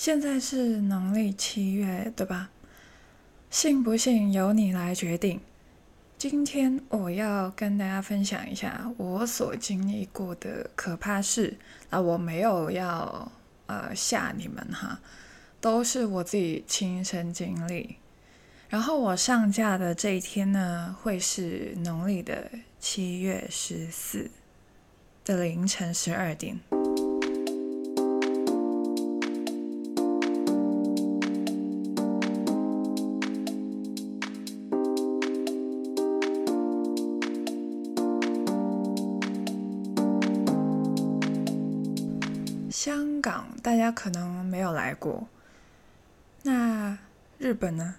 现在是农历七月，对吧？信不信由你来决定。今天我要跟大家分享一下我所经历过的可怕事啊，我没有要呃吓你们哈，都是我自己亲身经历。然后我上架的这一天呢，会是农历的七月十四的凌晨十二点。大家可能没有来过，那日本呢？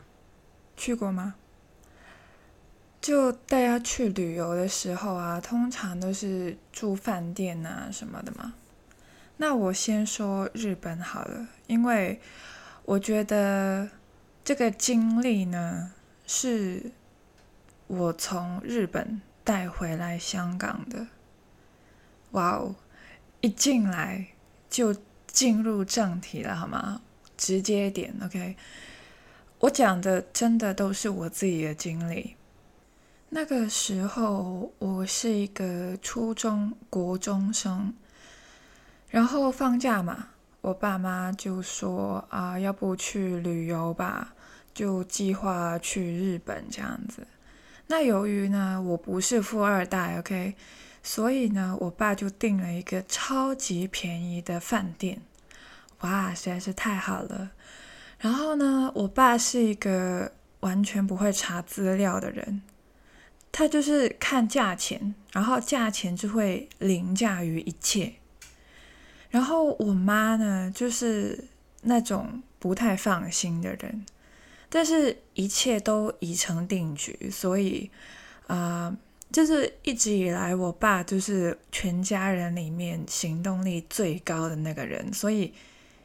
去过吗？就大家去旅游的时候啊，通常都是住饭店啊什么的嘛。那我先说日本好了，因为我觉得这个经历呢，是我从日本带回来香港的。哇哦，一进来。就进入正题了，好吗？直接点，OK。我讲的真的都是我自己的经历。那个时候我是一个初中国中生，然后放假嘛，我爸妈就说啊，要不去旅游吧，就计划去日本这样子。那由于呢，我不是富二代，OK。所以呢，我爸就订了一个超级便宜的饭店，哇，实在是太好了。然后呢，我爸是一个完全不会查资料的人，他就是看价钱，然后价钱就会凌驾于一切。然后我妈呢，就是那种不太放心的人，但是一切都已成定局，所以啊。就是一直以来，我爸就是全家人里面行动力最高的那个人，所以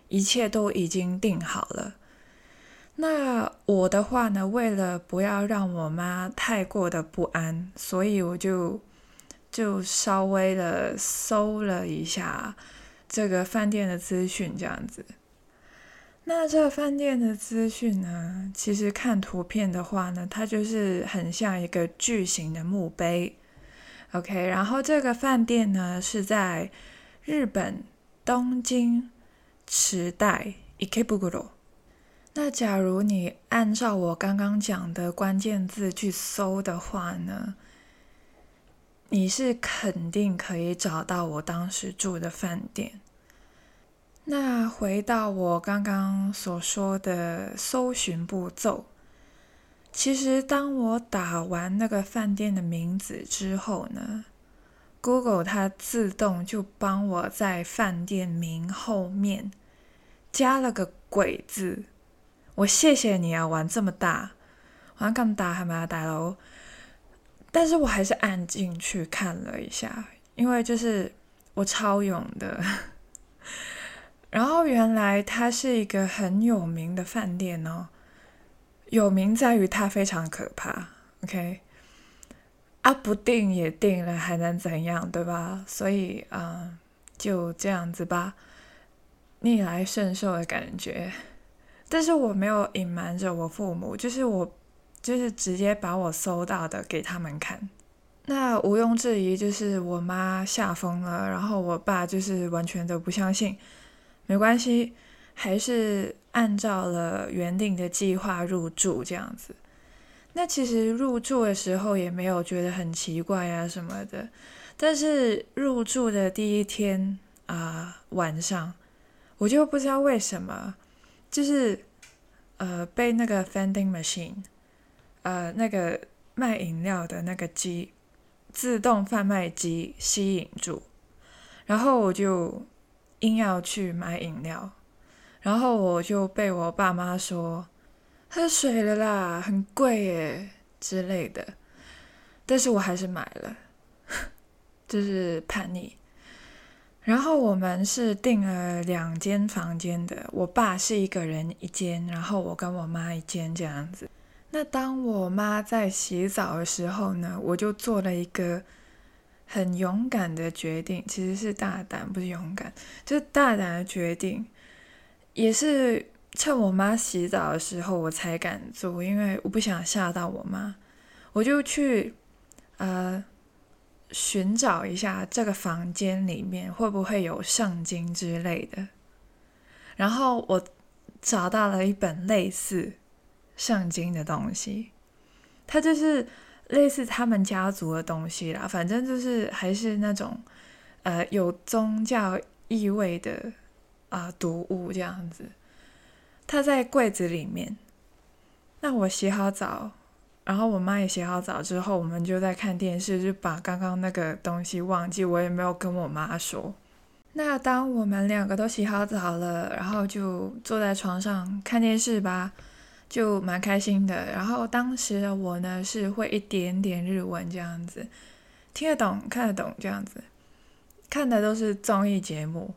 一切都已经定好了。那我的话呢，为了不要让我妈太过的不安，所以我就就稍微的搜了一下这个饭店的资讯，这样子。那这饭店的资讯呢？其实看图片的话呢，它就是很像一个巨型的墓碑。OK，然后这个饭店呢是在日本东京池袋 Ikebukuro。那假如你按照我刚刚讲的关键字去搜的话呢，你是肯定可以找到我当时住的饭店。那回到我刚刚所说的搜寻步骤，其实当我打完那个饭店的名字之后呢，Google 它自动就帮我在饭店名后面加了个“鬼”字。我谢谢你啊，玩这么大，玩这么大还蛮，大佬？但是我还是按进去看了一下，因为就是我超勇的。然后原来它是一个很有名的饭店哦，有名在于它非常可怕。OK，啊不定也定了，还能怎样，对吧？所以啊，就这样子吧，逆来顺受的感觉。但是我没有隐瞒着我父母，就是我就是直接把我搜到的给他们看。那毋庸置疑，就是我妈吓疯了，然后我爸就是完全都不相信。没关系，还是按照了原定的计划入住这样子。那其实入住的时候也没有觉得很奇怪啊什么的。但是入住的第一天啊晚上，我就不知道为什么，就是呃被那个 vending machine，呃那个卖饮料的那个机，自动贩卖机吸引住，然后我就。硬要去买饮料，然后我就被我爸妈说喝水了啦，很贵耶之类的，但是我还是买了，就是叛逆。然后我们是订了两间房间的，我爸是一个人一间，然后我跟我妈一间这样子。那当我妈在洗澡的时候呢，我就做了一个。很勇敢的决定，其实是大胆，不是勇敢，就是大胆的决定。也是趁我妈洗澡的时候我才敢做，因为我不想吓到我妈，我就去呃寻找一下这个房间里面会不会有圣经之类的，然后我找到了一本类似圣经的东西，它就是类似他们家族的东西啦，反正就是还是那种呃有宗教意味的。啊，读物这样子，它在柜子里面。那我洗好澡，然后我妈也洗好澡之后，我们就在看电视，就把刚刚那个东西忘记，我也没有跟我妈说。那当我们两个都洗好澡了，然后就坐在床上看电视吧，就蛮开心的。然后当时的我呢，是会一点点日文这样子，听得懂，看得懂这样子，看的都是综艺节目。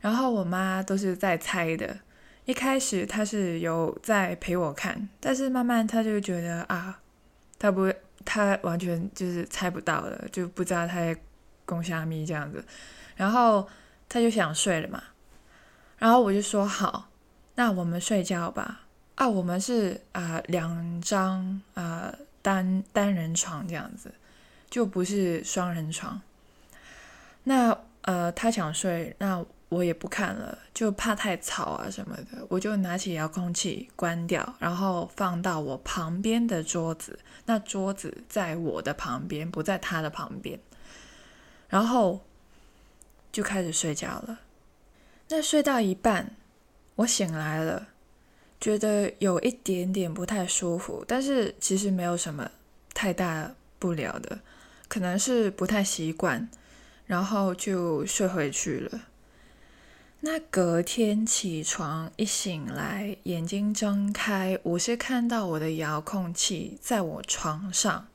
然后我妈都是在猜的，一开始她是有在陪我看，但是慢慢她就觉得啊，她不，她完全就是猜不到了，就不知道她在攻虾米这样子，然后她就想睡了嘛，然后我就说好，那我们睡觉吧，啊，我们是啊两张啊单单人床这样子，就不是双人床，那呃他想睡，那。我也不看了，就怕太吵啊什么的，我就拿起遥控器关掉，然后放到我旁边的桌子。那桌子在我的旁边，不在他的旁边。然后就开始睡觉了。那睡到一半，我醒来了，觉得有一点点不太舒服，但是其实没有什么太大不了的，可能是不太习惯，然后就睡回去了。那隔天起床一醒来，眼睛睁开，我是看到我的遥控器在我床上，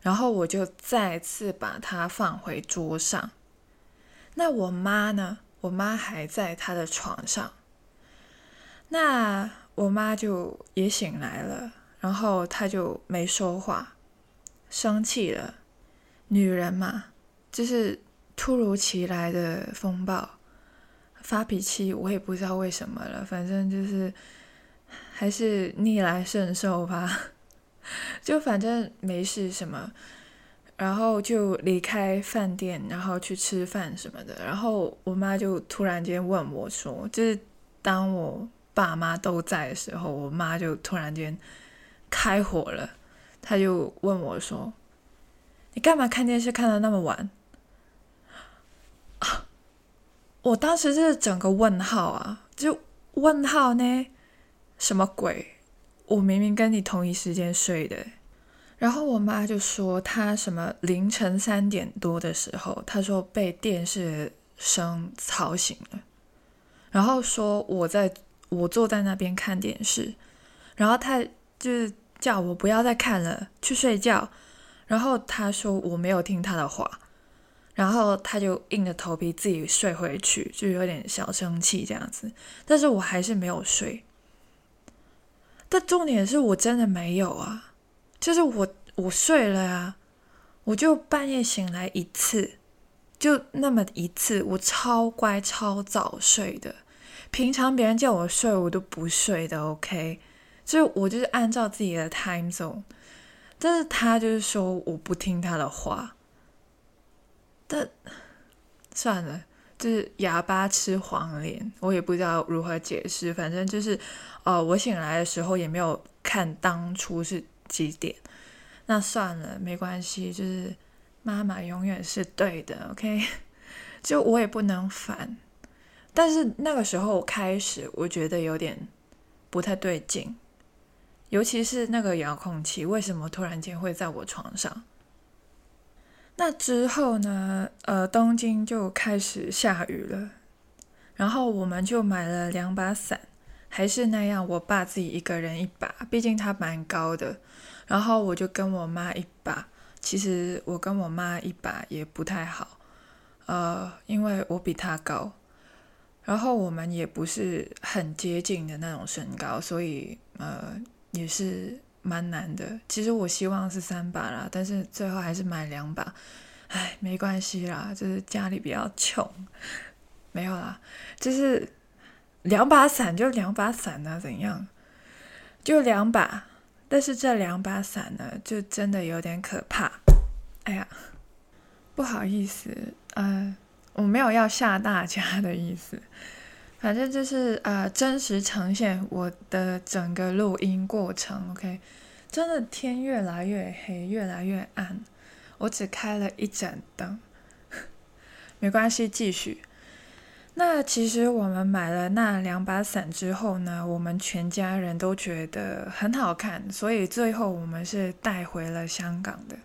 然后我就再次把它放回桌上。那我妈呢？我妈还在她的床上。那我妈就也醒来了，然后她就没说话，生气了。女人嘛，就是突如其来的风暴。发脾气，我也不知道为什么了，反正就是还是逆来顺受吧，就反正没事什么，然后就离开饭店，然后去吃饭什么的，然后我妈就突然间问我说，就是当我爸妈都在的时候，我妈就突然间开火了，她就问我说，你干嘛看电视看到那么晚？我当时是整个问号啊，就问号呢？什么鬼？我明明跟你同一时间睡的。然后我妈就说，她什么凌晨三点多的时候，她说被电视声吵醒了，然后说我在我坐在那边看电视，然后他就是叫我不要再看了，去睡觉。然后他说我没有听他的话。然后他就硬着头皮自己睡回去，就有点小生气这样子。但是我还是没有睡。但重点是我真的没有啊，就是我我睡了啊，我就半夜醒来一次，就那么一次。我超乖超早睡的，平常别人叫我睡我都不睡的。OK，就是我就是按照自己的 time zone，但是他就是说我不听他的话。但算了，就是哑巴吃黄连，我也不知道如何解释。反正就是，呃，我醒来的时候也没有看当初是几点。那算了，没关系，就是妈妈永远是对的，OK？就我也不能反。但是那个时候开始，我觉得有点不太对劲，尤其是那个遥控器，为什么突然间会在我床上？那之后呢？呃，东京就开始下雨了，然后我们就买了两把伞，还是那样，我爸自己一个人一把，毕竟他蛮高的。然后我就跟我妈一把，其实我跟我妈一把也不太好，呃，因为我比他高，然后我们也不是很接近的那种身高，所以呃，也是。蛮难的，其实我希望是三把啦，但是最后还是买两把。唉，没关系啦，就是家里比较穷，没有啦，就是两把伞就两把伞啊，怎样？就两把，但是这两把伞呢，就真的有点可怕。哎呀，不好意思，呃，我没有要吓大家的意思，反正就是呃，真实呈现我的整个录音过程。OK，真的天越来越黑，越来越暗，我只开了一盏灯，没关系，继续。那其实我们买了那两把伞之后呢，我们全家人都觉得很好看，所以最后我们是带回了香港的。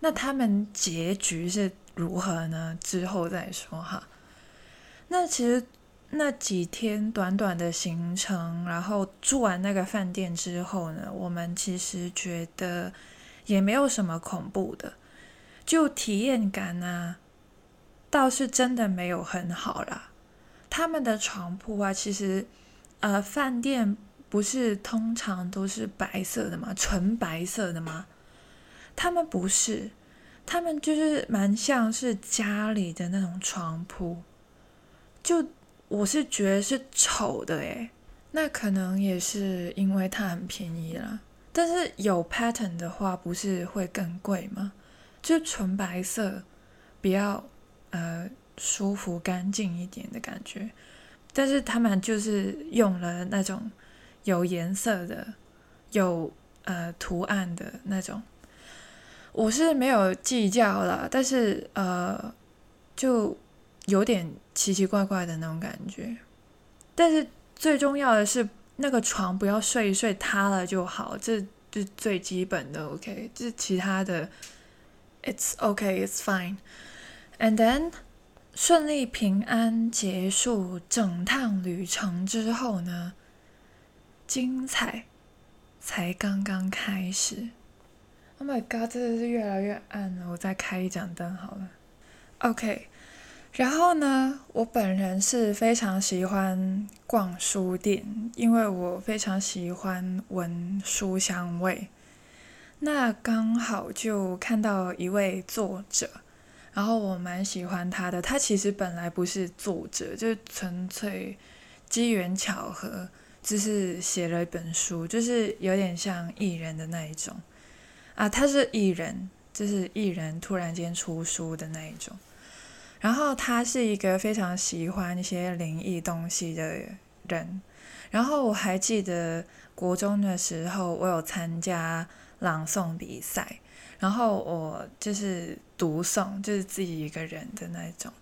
那他们结局是如何呢？之后再说哈。那其实那几天短短的行程，然后住完那个饭店之后呢，我们其实觉得也没有什么恐怖的，就体验感呢。倒是真的没有很好啦。他们的床铺啊，其实，呃，饭店不是通常都是白色的吗？纯白色的吗？他们不是，他们就是蛮像是家里的那种床铺。就我是觉得是丑的诶，那可能也是因为它很便宜啦。但是有 pattern 的话，不是会更贵吗？就纯白色，比较。呃，舒服干净一点的感觉，但是他们就是用了那种有颜色的、有呃图案的那种。我是没有计较了，但是呃，就有点奇奇怪怪的那种感觉。但是最重要的是，那个床不要睡一睡塌了就好，这是最基本的。OK，这其他的，It's OK，It's fine。And then，顺利平安结束整趟旅程之后呢，精彩才刚刚开始。Oh my god，真的是越来越暗了，我再开一盏灯好了。OK，然后呢，我本人是非常喜欢逛书店，因为我非常喜欢闻书香味。那刚好就看到一位作者。然后我蛮喜欢他的，他其实本来不是作者，就是纯粹机缘巧合，就是写了一本书，就是有点像艺人的那一种啊，他是艺人，就是艺人突然间出书的那一种。然后他是一个非常喜欢一些灵异东西的人。然后我还记得国中的时候，我有参加朗诵比赛。然后我就是独诵，就是自己一个人的那种。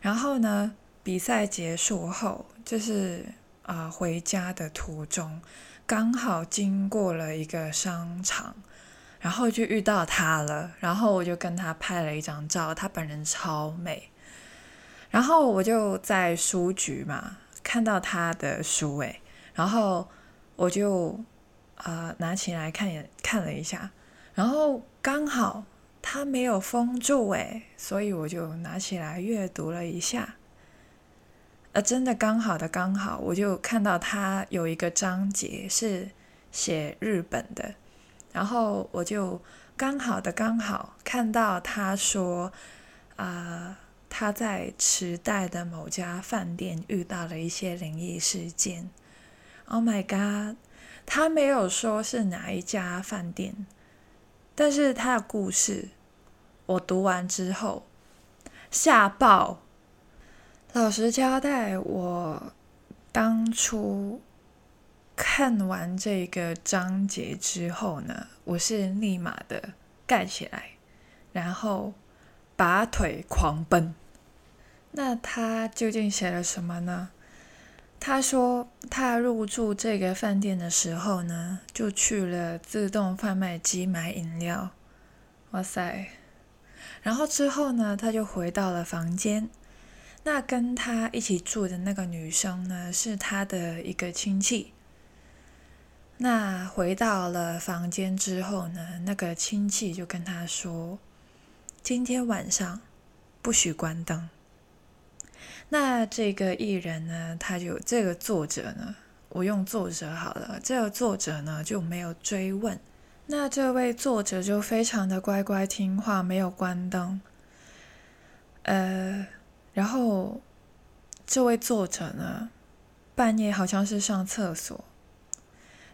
然后呢，比赛结束后，就是啊回家的途中，刚好经过了一个商场，然后就遇到他了。然后我就跟他拍了一张照，他本人超美。然后我就在书局嘛，看到他的书诶，然后我就啊拿起来看也看了一下。然后刚好他没有封住诶，所以我就拿起来阅读了一下。呃，真的刚好的刚好，我就看到他有一个章节是写日本的，然后我就刚好的刚好看到他说，啊，他在池袋的某家饭店遇到了一些灵异事件。Oh my god！他没有说是哪一家饭店。但是他的故事，我读完之后吓爆。老实交代，我当初看完这个章节之后呢，我是立马的盖起来，然后拔腿狂奔。那他究竟写了什么呢？他说，他入住这个饭店的时候呢，就去了自动贩卖机买饮料。哇塞！然后之后呢，他就回到了房间。那跟他一起住的那个女生呢，是他的一个亲戚。那回到了房间之后呢，那个亲戚就跟他说：“今天晚上不许关灯。”那这个艺人呢，他就这个作者呢，我用作者好了。这个作者呢就没有追问。那这位作者就非常的乖乖听话，没有关灯。呃，然后这位作者呢，半夜好像是上厕所，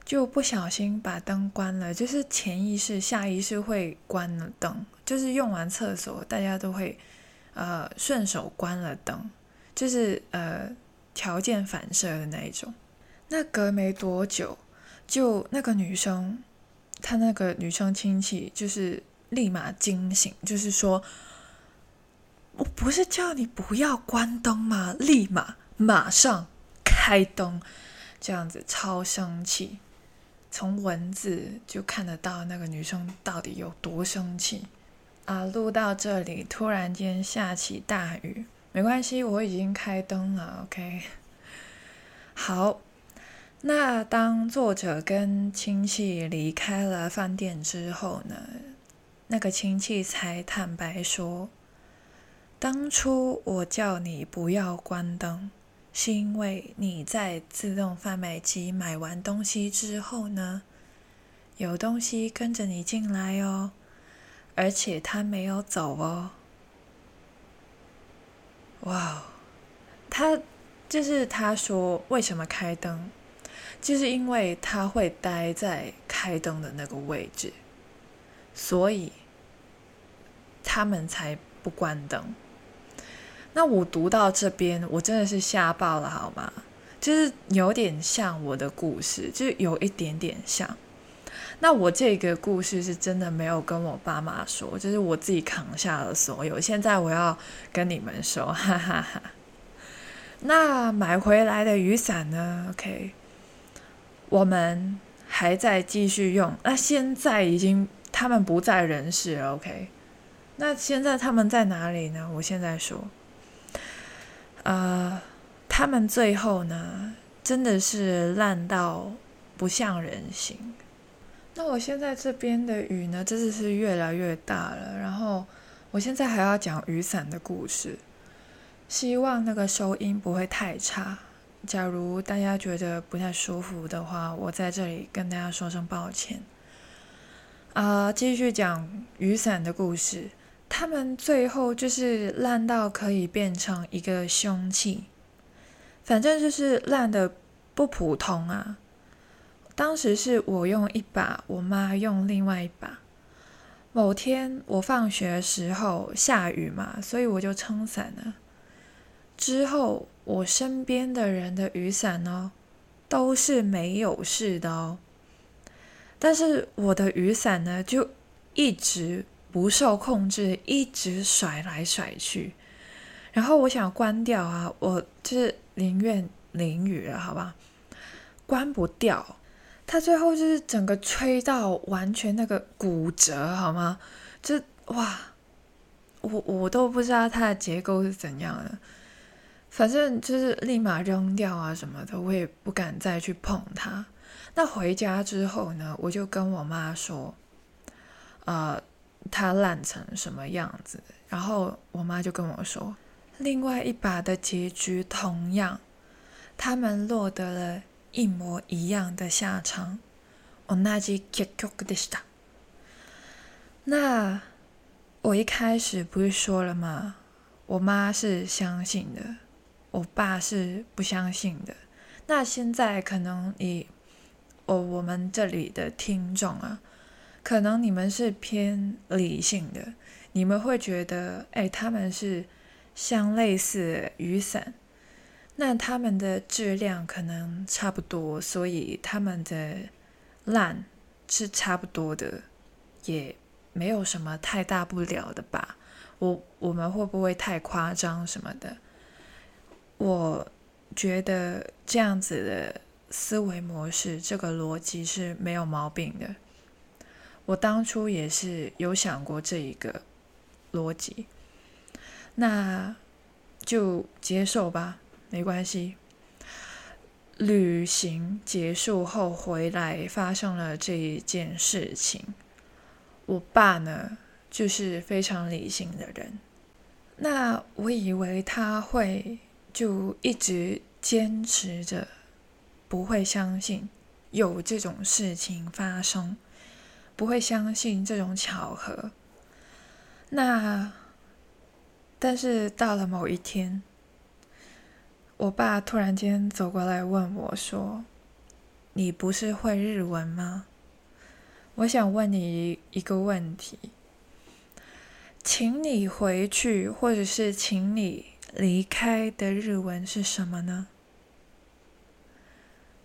就不小心把灯关了，就是潜意识、下意识会关了灯，就是用完厕所大家都会呃顺手关了灯，就是呃条件反射的那一种。那隔没多久，就那个女生，她那个女生亲戚就是立马惊醒，就是说。我不是叫你不要关灯吗？立马马上开灯，这样子超生气。从文字就看得到那个女生到底有多生气啊！录到这里，突然间下起大雨，没关系，我已经开灯了。OK，好。那当作者跟亲戚离开了饭店之后呢？那个亲戚才坦白说。当初我叫你不要关灯，是因为你在自动贩卖机买完东西之后呢，有东西跟着你进来哦，而且他没有走哦。哇，他就是他说为什么开灯，就是因为他会待在开灯的那个位置，所以他们才不关灯。那我读到这边，我真的是吓爆了，好吗？就是有点像我的故事，就是有一点点像。那我这个故事是真的没有跟我爸妈说，就是我自己扛下了所有。现在我要跟你们说，哈哈哈。那买回来的雨伞呢？OK，我们还在继续用。那现在已经他们不在人世了，OK。那现在他们在哪里呢？我现在说。呃，他们最后呢，真的是烂到不像人形。那我现在这边的雨呢，真的是越来越大了。然后我现在还要讲雨伞的故事，希望那个收音不会太差。假如大家觉得不太舒服的话，我在这里跟大家说声抱歉。啊，继续讲雨伞的故事。他们最后就是烂到可以变成一个凶器，反正就是烂的不普通啊！当时是我用一把，我妈用另外一把。某天我放学时候下雨嘛，所以我就撑伞了。之后我身边的人的雨伞呢，都是没有事的哦，但是我的雨伞呢，就一直。不受控制，一直甩来甩去，然后我想关掉啊，我就是宁愿淋雨了，好吧？关不掉，它最后就是整个吹到完全那个骨折，好吗？就哇，我我都不知道它的结构是怎样的，反正就是立马扔掉啊什么的，我也不敢再去碰它。那回家之后呢，我就跟我妈说，呃。它烂成什么样子？然后我妈就跟我说，另外一把的结局同样，他们落得了一模一样的下场。那我一开始不是说了吗？我妈是相信的，我爸是不相信的。那现在可能以我我们这里的听众啊。可能你们是偏理性的，你们会觉得，哎，他们是像类似雨伞，那他们的质量可能差不多，所以他们的烂是差不多的，也没有什么太大不了的吧？我我们会不会太夸张什么的？我觉得这样子的思维模式，这个逻辑是没有毛病的。我当初也是有想过这一个逻辑，那就接受吧，没关系。旅行结束后回来，发生了这一件事情。我爸呢，就是非常理性的人。那我以为他会就一直坚持着，不会相信有这种事情发生。不会相信这种巧合。那，但是到了某一天，我爸突然间走过来问我说：“你不是会日文吗？我想问你一个问题，请你回去，或者是请你离开的日文是什么呢？”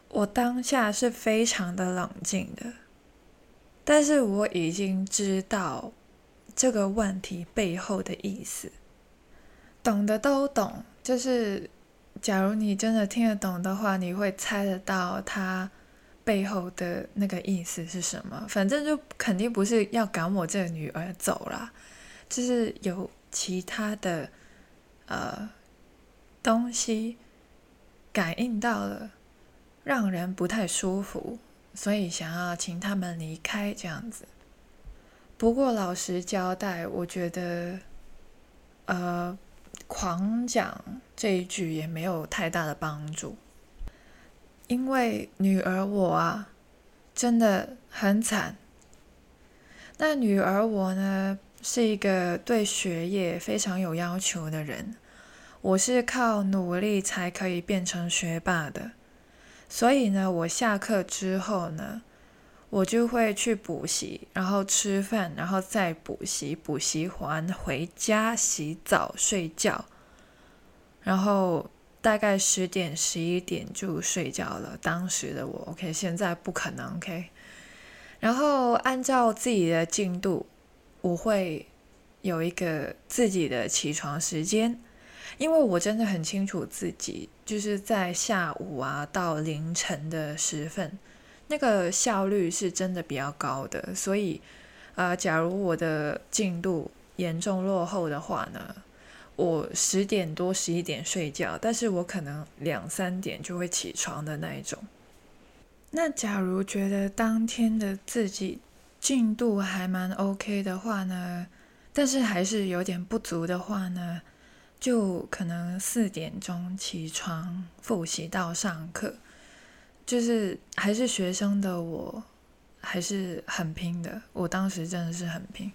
我当下是非常的冷静的，但是我已经知道这个问题背后的意思，懂的都懂。就是假如你真的听得懂的话，你会猜得到它背后的那个意思是什么。反正就肯定不是要赶我这个女儿走啦，就是有其他的呃东西感应到了。让人不太舒服，所以想要请他们离开这样子。不过老实交代，我觉得，呃，狂讲这一句也没有太大的帮助，因为女儿我啊，真的很惨。那女儿我呢，是一个对学业非常有要求的人，我是靠努力才可以变成学霸的。所以呢，我下课之后呢，我就会去补习，然后吃饭，然后再补习，补习完回家洗澡睡觉，然后大概十点十一点就睡觉了。当时的我，OK，现在不可能，OK。然后按照自己的进度，我会有一个自己的起床时间。因为我真的很清楚自己就是在下午啊到凌晨的时分，那个效率是真的比较高的，所以，呃，假如我的进度严重落后的话呢，我十点多十一点睡觉，但是我可能两三点就会起床的那一种。那假如觉得当天的自己进度还蛮 OK 的话呢，但是还是有点不足的话呢？就可能四点钟起床复习到上课，就是还是学生的我，还是很拼的。我当时真的是很拼，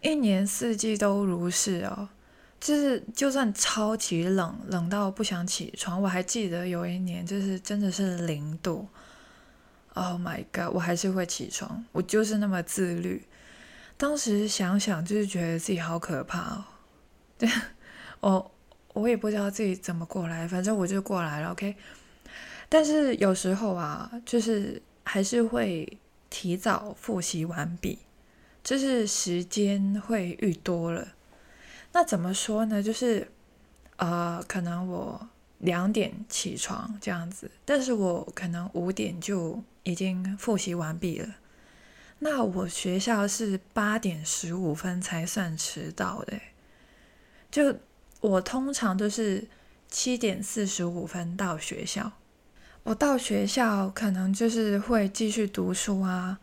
一年四季都如是哦。就是就算超级冷，冷到不想起床，我还记得有一年就是真的是零度，Oh my god，我还是会起床，我就是那么自律。当时想想就是觉得自己好可怕哦，对。哦我也不知道自己怎么过来，反正我就过来了，OK。但是有时候啊，就是还是会提早复习完毕，就是时间会遇多了。那怎么说呢？就是呃，可能我两点起床这样子，但是我可能五点就已经复习完毕了。那我学校是八点十五分才算迟到的，就。我通常都是七点四十五分到学校，我到学校可能就是会继续读书啊、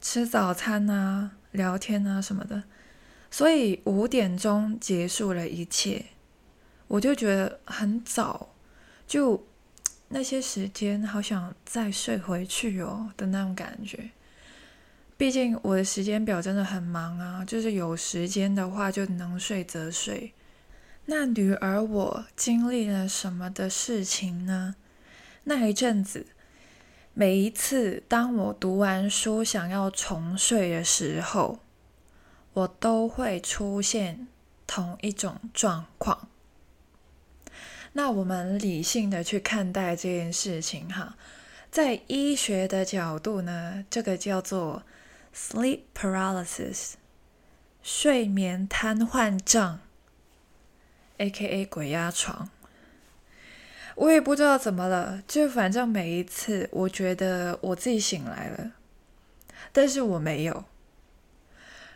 吃早餐啊、聊天啊什么的，所以五点钟结束了一切，我就觉得很早，就那些时间好想再睡回去哦的那种感觉。毕竟我的时间表真的很忙啊，就是有时间的话就能睡则睡。那女儿，我经历了什么的事情呢？那一阵子，每一次当我读完书想要重睡的时候，我都会出现同一种状况。那我们理性的去看待这件事情，哈，在医学的角度呢，这个叫做 sleep paralysis，睡眠瘫痪症。A.K.A. 鬼压床，我也不知道怎么了，就反正每一次我觉得我自己醒来了，但是我没有，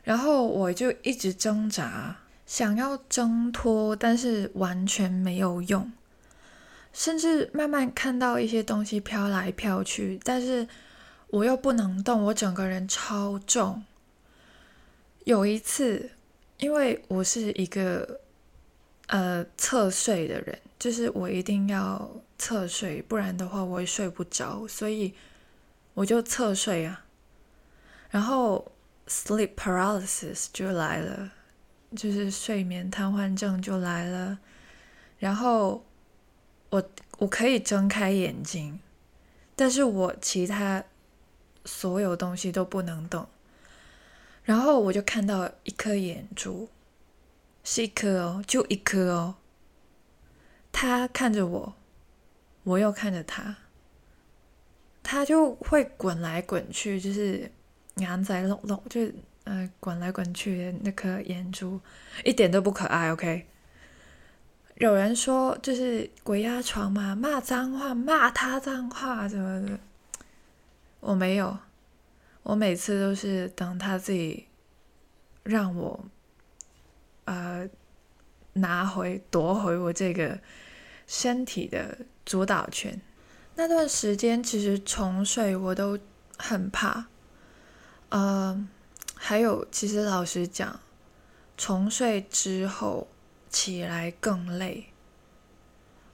然后我就一直挣扎，想要挣脱，但是完全没有用，甚至慢慢看到一些东西飘来飘去，但是我又不能动，我整个人超重。有一次，因为我是一个。呃，侧睡的人，就是我一定要侧睡，不然的话我会睡不着，所以我就侧睡啊。然后 sleep paralysis 就来了，就是睡眠瘫痪症就来了。然后我我可以睁开眼睛，但是我其他所有东西都不能动。然后我就看到一颗眼珠，是一颗哦，就一颗哦。他看着我，我又看着他，他就会滚来滚去，就是眼仔隆隆，就是呃滚来滚去的那颗眼珠，一点都不可爱。OK，有人说就是鬼压床嘛，骂脏话，骂他脏话什么的，我没有。我每次都是等他自己让我，呃，拿回夺回我这个身体的主导权。那段时间其实重睡我都很怕，呃，还有其实老实讲，重睡之后起来更累。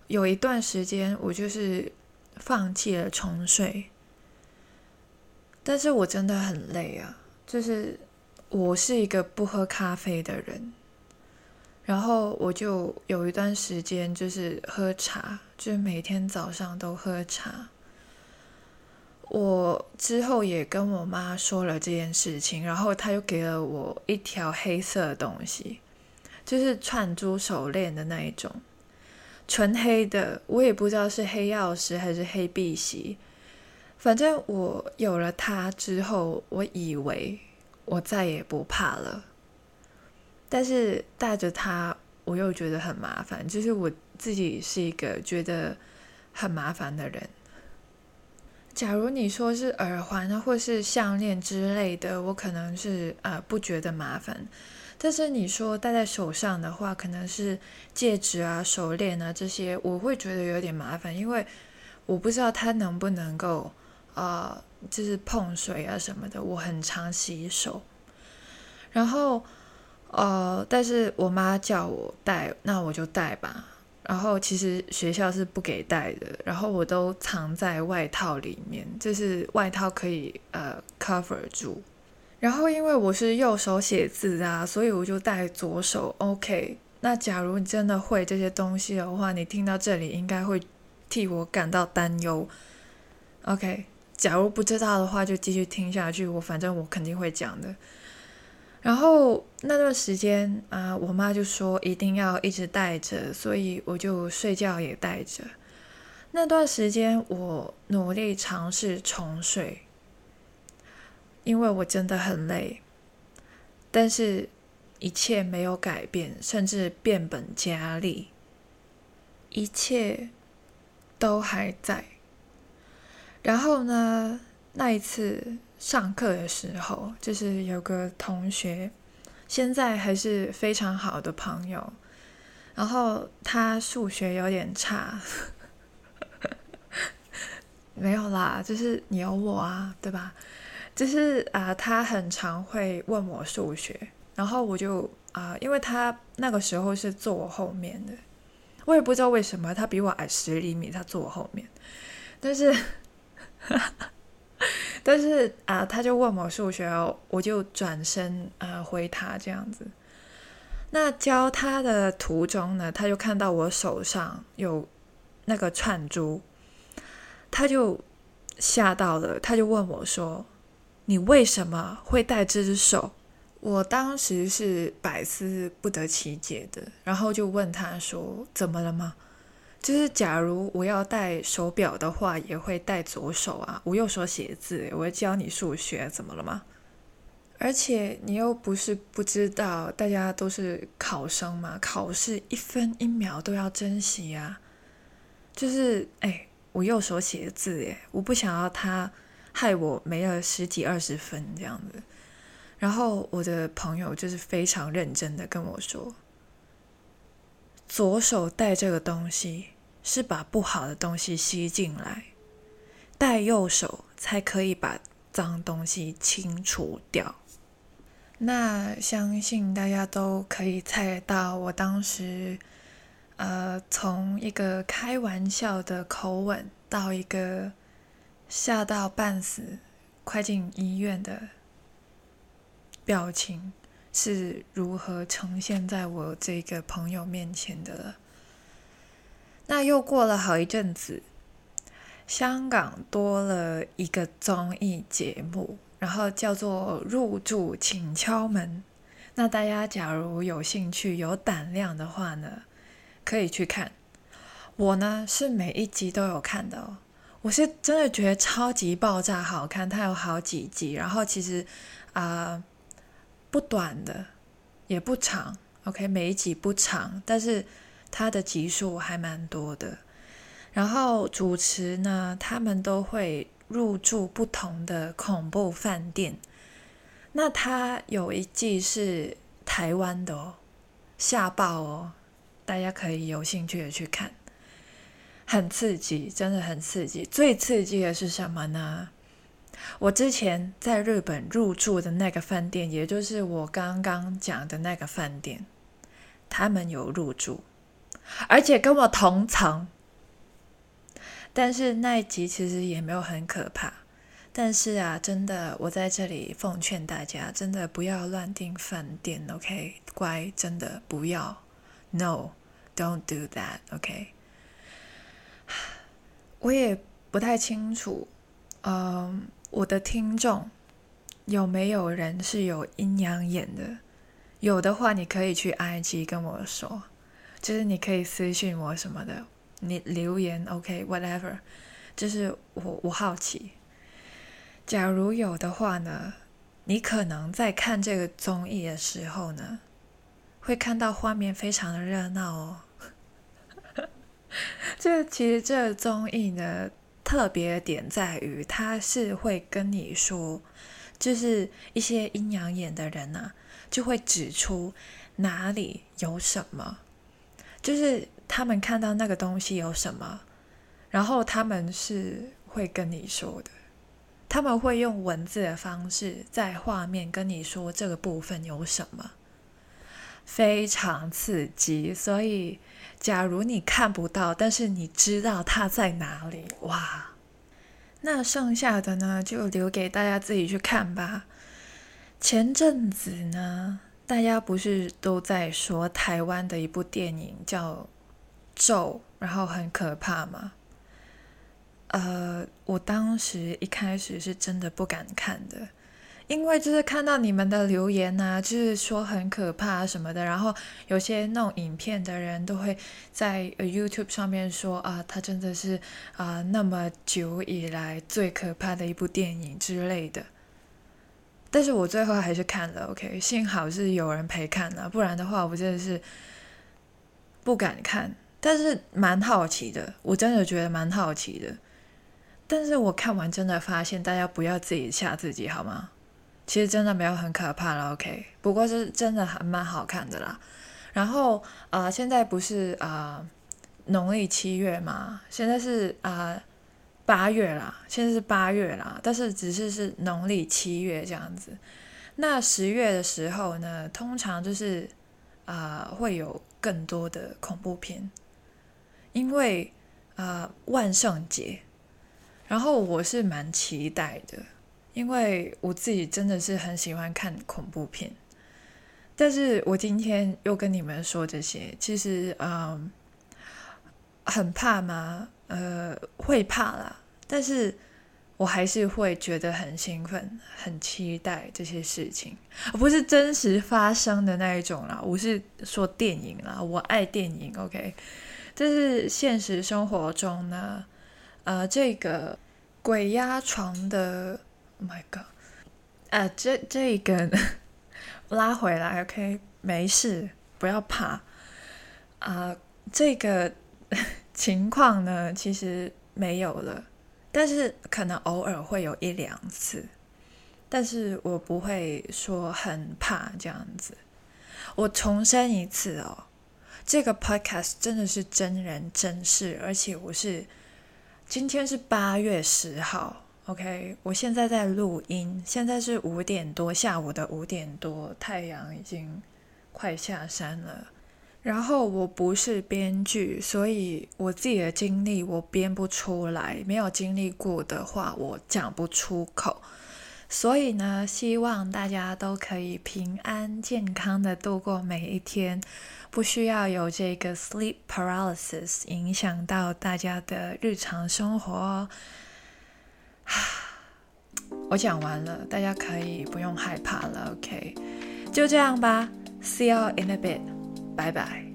有一段时间我就是放弃了重睡。但是我真的很累啊！就是我是一个不喝咖啡的人，然后我就有一段时间就是喝茶，就是每天早上都喝茶。我之后也跟我妈说了这件事情，然后她又给了我一条黑色的东西，就是串珠手链的那一种，纯黑的，我也不知道是黑曜石还是黑碧玺。反正我有了它之后，我以为我再也不怕了。但是带着它，我又觉得很麻烦。就是我自己是一个觉得很麻烦的人。假如你说是耳环啊，或是项链之类的，我可能是呃不觉得麻烦。但是你说戴在手上的话，可能是戒指啊、手链啊这些，我会觉得有点麻烦，因为我不知道它能不能够。啊，就是碰水啊什么的，我很常洗手。然后，呃，但是我妈叫我带，那我就带吧。然后其实学校是不给带的，然后我都藏在外套里面，就是外套可以呃 cover 住。然后因为我是右手写字啊，所以我就带左手。OK，那假如你真的会这些东西的话，你听到这里应该会替我感到担忧。OK。假如不知道的话，就继续听下去。我反正我肯定会讲的。然后那段时间啊，我妈就说一定要一直带着，所以我就睡觉也带着。那段时间我努力尝试重睡，因为我真的很累。但是一切没有改变，甚至变本加厉，一切都还在。然后呢？那一次上课的时候，就是有个同学，现在还是非常好的朋友。然后他数学有点差，没有啦，就是你有我啊，对吧？就是啊，他很常会问我数学，然后我就啊，因为他那个时候是坐我后面的，我也不知道为什么，他比我矮十厘米，他坐我后面，但是。但是啊，他就问我数学，我就转身啊回他这样子。那教他的途中呢，他就看到我手上有那个串珠，他就吓到了，他就问我说：“你为什么会戴这只手？”我当时是百思不得其解的，然后就问他说：“怎么了吗？”就是假如我要戴手表的话，也会戴左手啊。我右手写字，我会教你数学，怎么了吗？而且你又不是不知道，大家都是考生嘛，考试一分一秒都要珍惜啊。就是哎，我右手写字，哎，我不想要他害我没了十几二十分这样子。然后我的朋友就是非常认真的跟我说。左手带这个东西是把不好的东西吸进来，带右手才可以把脏东西清除掉。那相信大家都可以猜到，我当时呃，从一个开玩笑的口吻到一个吓到半死、快进医院的表情。是如何呈现在我这个朋友面前的？那又过了好一阵子，香港多了一个综艺节目，然后叫做《入住请敲门》。那大家假如有兴趣、有胆量的话呢，可以去看。我呢是每一集都有看的。我是真的觉得超级爆炸好看，它有好几集，然后其实啊不短的，也不长。OK，每一集不长，但是它的集数还蛮多的。然后主持呢，他们都会入住不同的恐怖饭店。那它有一季是台湾的哦，吓爆哦，大家可以有兴趣的去看，很刺激，真的很刺激。最刺激的是什么呢？我之前在日本入住的那个饭店，也就是我刚刚讲的那个饭店，他们有入住，而且跟我同层。但是那一集其实也没有很可怕。但是啊，真的，我在这里奉劝大家，真的不要乱订饭店，OK？乖，真的不要，No，don't do that，OK？我也不太清楚，嗯，我的听众有没有人是有阴阳眼的？有的话，你可以去 IG 跟我说，就是你可以私信我什么的，你留言，OK？Whatever，就是我我好奇。假如有的话呢，你可能在看这个综艺的时候呢，会看到画面非常的热闹哦。这其实这个综艺呢，特别的点在于他是会跟你说，就是一些阴阳眼的人啊，就会指出哪里有什么，就是他们看到那个东西有什么，然后他们是会跟你说的。他们会用文字的方式在画面跟你说这个部分有什么，非常刺激。所以，假如你看不到，但是你知道它在哪里，哇！那剩下的呢，就留给大家自己去看吧。前阵子呢，大家不是都在说台湾的一部电影叫《咒》，然后很可怕吗？呃，我当时一开始是真的不敢看的，因为就是看到你们的留言呐，就是说很可怕什么的，然后有些弄影片的人都会在 YouTube 上面说啊，它真的是啊那么久以来最可怕的一部电影之类的。但是我最后还是看了，OK，幸好是有人陪看了，不然的话我真的是不敢看。但是蛮好奇的，我真的觉得蛮好奇的。但是我看完真的发现，大家不要自己吓自己好吗？其实真的没有很可怕了，OK。不过是真的还蛮好看的啦。然后啊，现在不是啊农历七月嘛？现在是啊八月啦，现在是八月啦。但是只是是农历七月这样子。那十月的时候呢，通常就是啊会有更多的恐怖片，因为啊万圣节。然后我是蛮期待的，因为我自己真的是很喜欢看恐怖片。但是我今天又跟你们说这些，其实嗯，很怕吗？呃，会怕啦。但是我还是会觉得很兴奋、很期待这些事情，不是真实发生的那一种啦。我是说电影啦，我爱电影。OK，这是现实生活中呢。呃，这个鬼压床的，Oh my god！呃，这这个拉回来，OK，没事，不要怕。啊，这个 情况呢，其实没有了，但是可能偶尔会有一两次，但是我不会说很怕这样子。我重申一次哦，这个 Podcast 真的是真人真事，而且我是。今天是八月十号，OK，我现在在录音，现在是五点多，下午的五点多，太阳已经快下山了。然后我不是编剧，所以我自己的经历我编不出来，没有经历过的话我讲不出口。所以呢，希望大家都可以平安健康的度过每一天，不需要有这个 sleep paralysis 影响到大家的日常生活哦。我讲完了，大家可以不用害怕了，OK？就这样吧，See you in a bit，拜拜。